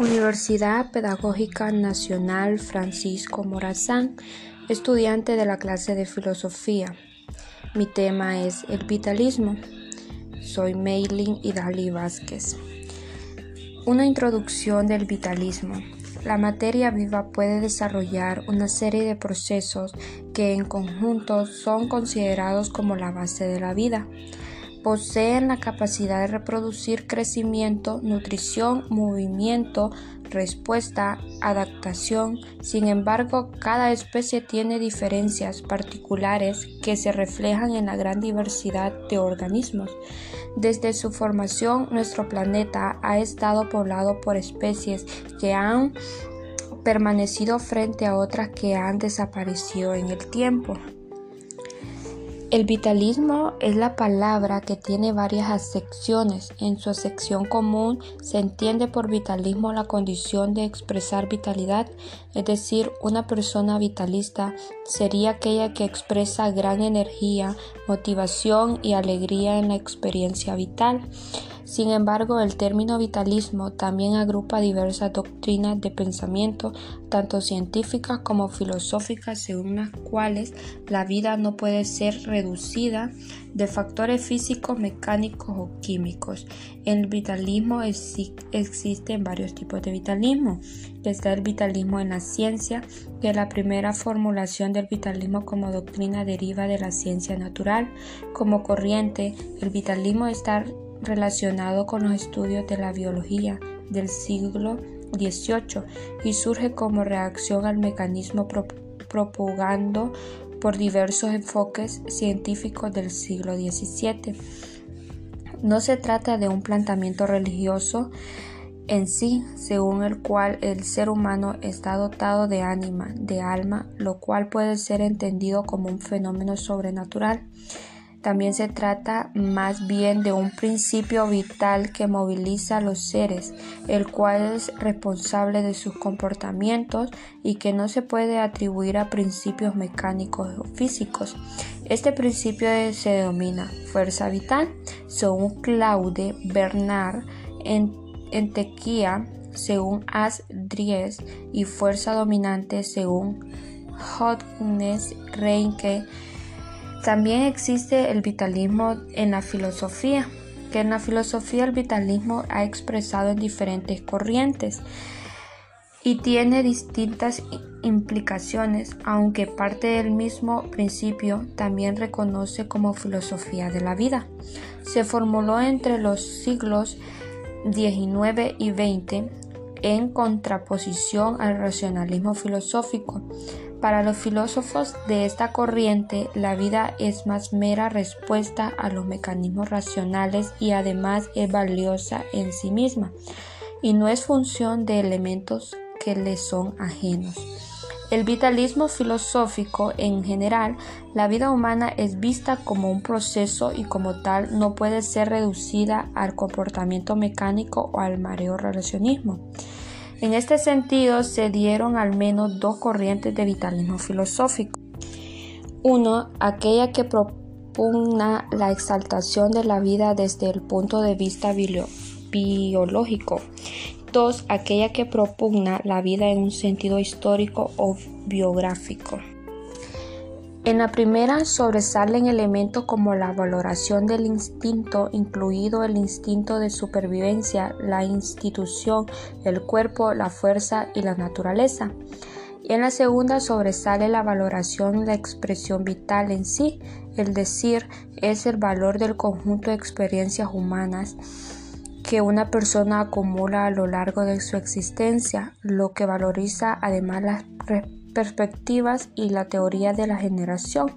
Universidad Pedagógica Nacional Francisco Morazán, estudiante de la clase de filosofía. Mi tema es el vitalismo. Soy Meilin Idali Vázquez. Una introducción del vitalismo. La materia viva puede desarrollar una serie de procesos que en conjunto son considerados como la base de la vida poseen la capacidad de reproducir crecimiento, nutrición, movimiento, respuesta, adaptación. Sin embargo, cada especie tiene diferencias particulares que se reflejan en la gran diversidad de organismos. Desde su formación, nuestro planeta ha estado poblado por especies que han permanecido frente a otras que han desaparecido en el tiempo. El vitalismo es la palabra que tiene varias acepciones. En su acepción común se entiende por vitalismo la condición de expresar vitalidad, es decir, una persona vitalista sería aquella que expresa gran energía, motivación y alegría en la experiencia vital. Sin embargo, el término vitalismo también agrupa diversas doctrinas de pensamiento, tanto científicas como filosóficas, según las cuales la vida no puede ser reducida de factores físicos, mecánicos o químicos. El vitalismo existen varios tipos de vitalismo. Está el vitalismo en la ciencia, que la primera formulación del vitalismo como doctrina deriva de la ciencia natural. Como corriente, el vitalismo está relacionado con los estudios de la biología del siglo XVIII y surge como reacción al mecanismo propagando por diversos enfoques científicos del siglo XVII. No se trata de un planteamiento religioso en sí, según el cual el ser humano está dotado de ánima, de alma, lo cual puede ser entendido como un fenómeno sobrenatural. También se trata más bien de un principio vital que moviliza a los seres, el cual es responsable de sus comportamientos y que no se puede atribuir a principios mecánicos o físicos. Este principio se denomina fuerza vital, según Claude Bernard en, Tequía, según As Dries, y fuerza dominante, según Hodgnes Reinke también existe el vitalismo en la filosofía, que en la filosofía el vitalismo ha expresado en diferentes corrientes y tiene distintas implicaciones, aunque parte del mismo principio también reconoce como filosofía de la vida. Se formuló entre los siglos XIX y XX en contraposición al racionalismo filosófico. Para los filósofos de esta corriente, la vida es más mera respuesta a los mecanismos racionales y además es valiosa en sí misma y no es función de elementos que le son ajenos. El vitalismo filosófico en general, la vida humana es vista como un proceso y como tal no puede ser reducida al comportamiento mecánico o al mareo relacionismo. En este sentido, se dieron al menos dos corrientes de vitalismo filosófico. Uno, aquella que propugna la exaltación de la vida desde el punto de vista biológico. Dos, aquella que propugna la vida en un sentido histórico o biográfico. En la primera sobresalen elementos como la valoración del instinto, incluido el instinto de supervivencia, la institución, el cuerpo, la fuerza y la naturaleza. Y en la segunda sobresale la valoración de la expresión vital en sí, el decir es el valor del conjunto de experiencias humanas que una persona acumula a lo largo de su existencia, lo que valoriza además las perspectivas y la teoría de la generación.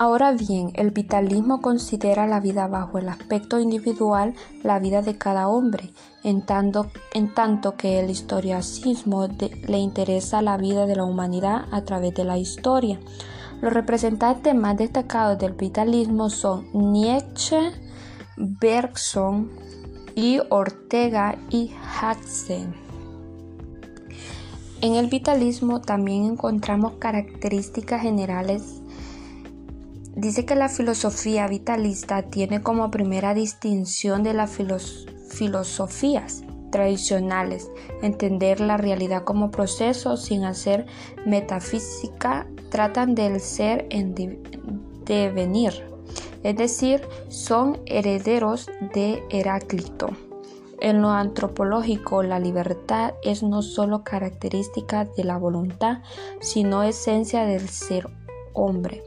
Ahora bien, el vitalismo considera la vida bajo el aspecto individual, la vida de cada hombre, en tanto, en tanto que el historiacismo le interesa la vida de la humanidad a través de la historia. Los representantes más destacados del vitalismo son Nietzsche, Bergson y Ortega y Haxen. En el vitalismo también encontramos características generales. Dice que la filosofía vitalista tiene como primera distinción de las filosofías tradicionales, entender la realidad como proceso sin hacer metafísica, tratan del ser en devenir, es decir, son herederos de Heráclito. En lo antropológico, la libertad es no solo característica de la voluntad, sino esencia del ser hombre.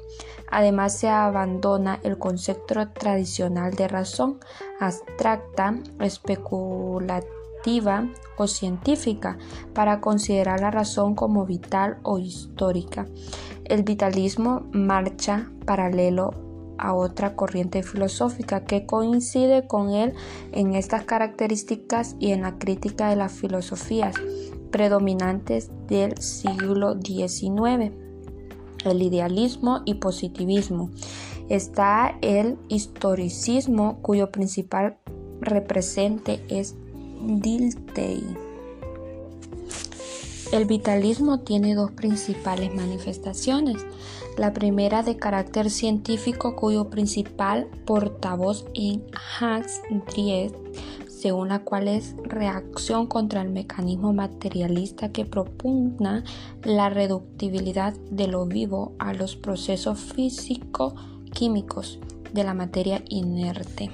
Además, se abandona el concepto tradicional de razón abstracta, especulativa o científica para considerar la razón como vital o histórica. El vitalismo marcha paralelo a otra corriente filosófica que coincide con él en estas características y en la crítica de las filosofías predominantes del siglo XIX, el idealismo y positivismo. Está el historicismo cuyo principal represente es Dilthey. El vitalismo tiene dos principales manifestaciones. La primera de carácter científico cuyo principal portavoz en Hans Driest, según la cual es reacción contra el mecanismo materialista que propugna la reductibilidad de lo vivo a los procesos físico-químicos de la materia inerte.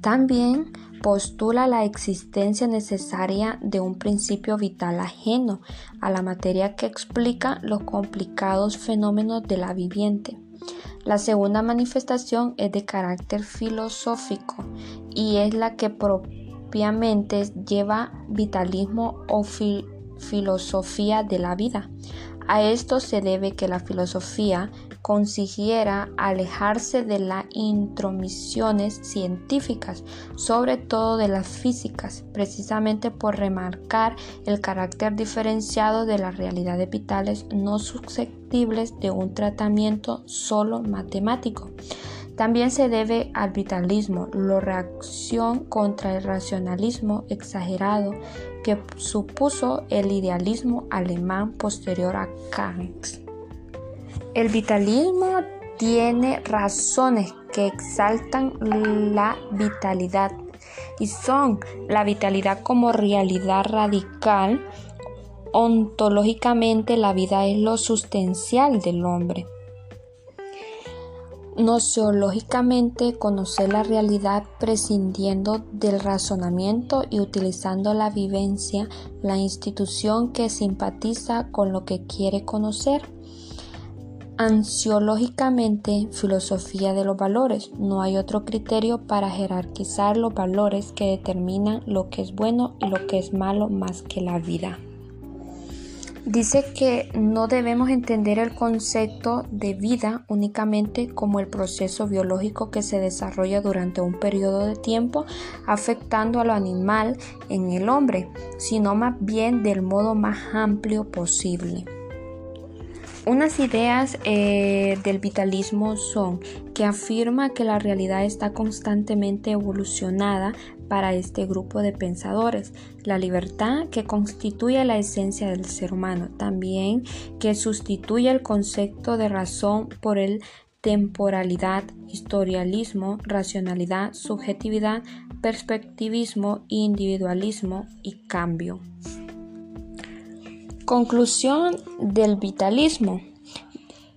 También postula la existencia necesaria de un principio vital ajeno a la materia que explica los complicados fenómenos de la viviente. La segunda manifestación es de carácter filosófico y es la que propiamente lleva vitalismo o filosofía de la vida. A esto se debe que la filosofía consiguiera alejarse de las intromisiones científicas, sobre todo de las físicas, precisamente por remarcar el carácter diferenciado de las realidades vitales no susceptibles de un tratamiento solo matemático. También se debe al vitalismo, la reacción contra el racionalismo exagerado que supuso el idealismo alemán posterior a Kant. El vitalismo tiene razones que exaltan la vitalidad y son la vitalidad como realidad radical. Ontológicamente la vida es lo sustancial del hombre. Nociológicamente conocer la realidad prescindiendo del razonamiento y utilizando la vivencia, la institución que simpatiza con lo que quiere conocer. Ansiológicamente, filosofía de los valores. No hay otro criterio para jerarquizar los valores que determinan lo que es bueno y lo que es malo más que la vida. Dice que no debemos entender el concepto de vida únicamente como el proceso biológico que se desarrolla durante un periodo de tiempo afectando a lo animal en el hombre, sino más bien del modo más amplio posible. Unas ideas eh, del vitalismo son que afirma que la realidad está constantemente evolucionada para este grupo de pensadores, la libertad que constituye la esencia del ser humano, también que sustituye el concepto de razón por el temporalidad, historialismo, racionalidad, subjetividad, perspectivismo, individualismo y cambio. Conclusión del vitalismo.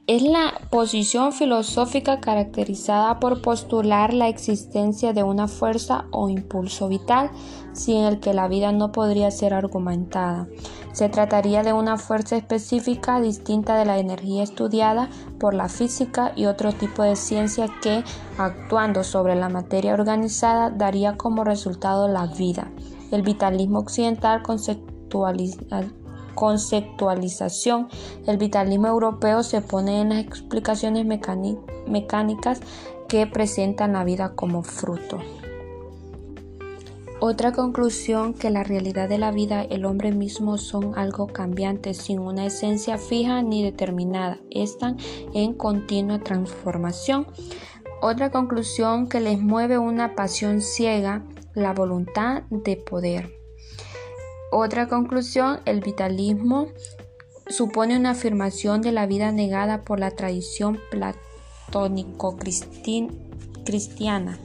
Es la posición filosófica caracterizada por postular la existencia de una fuerza o impulso vital, sin el que la vida no podría ser argumentada. Se trataría de una fuerza específica distinta de la energía estudiada por la física y otro tipo de ciencia que, actuando sobre la materia organizada, daría como resultado la vida. El vitalismo occidental conceptualiza conceptualización, el vitalismo europeo se pone en las explicaciones mecánicas que presentan la vida como fruto. Otra conclusión que la realidad de la vida, el hombre mismo son algo cambiantes, sin una esencia fija ni determinada, están en continua transformación. Otra conclusión que les mueve una pasión ciega, la voluntad de poder. Otra conclusión, el vitalismo supone una afirmación de la vida negada por la tradición platónico-cristiana.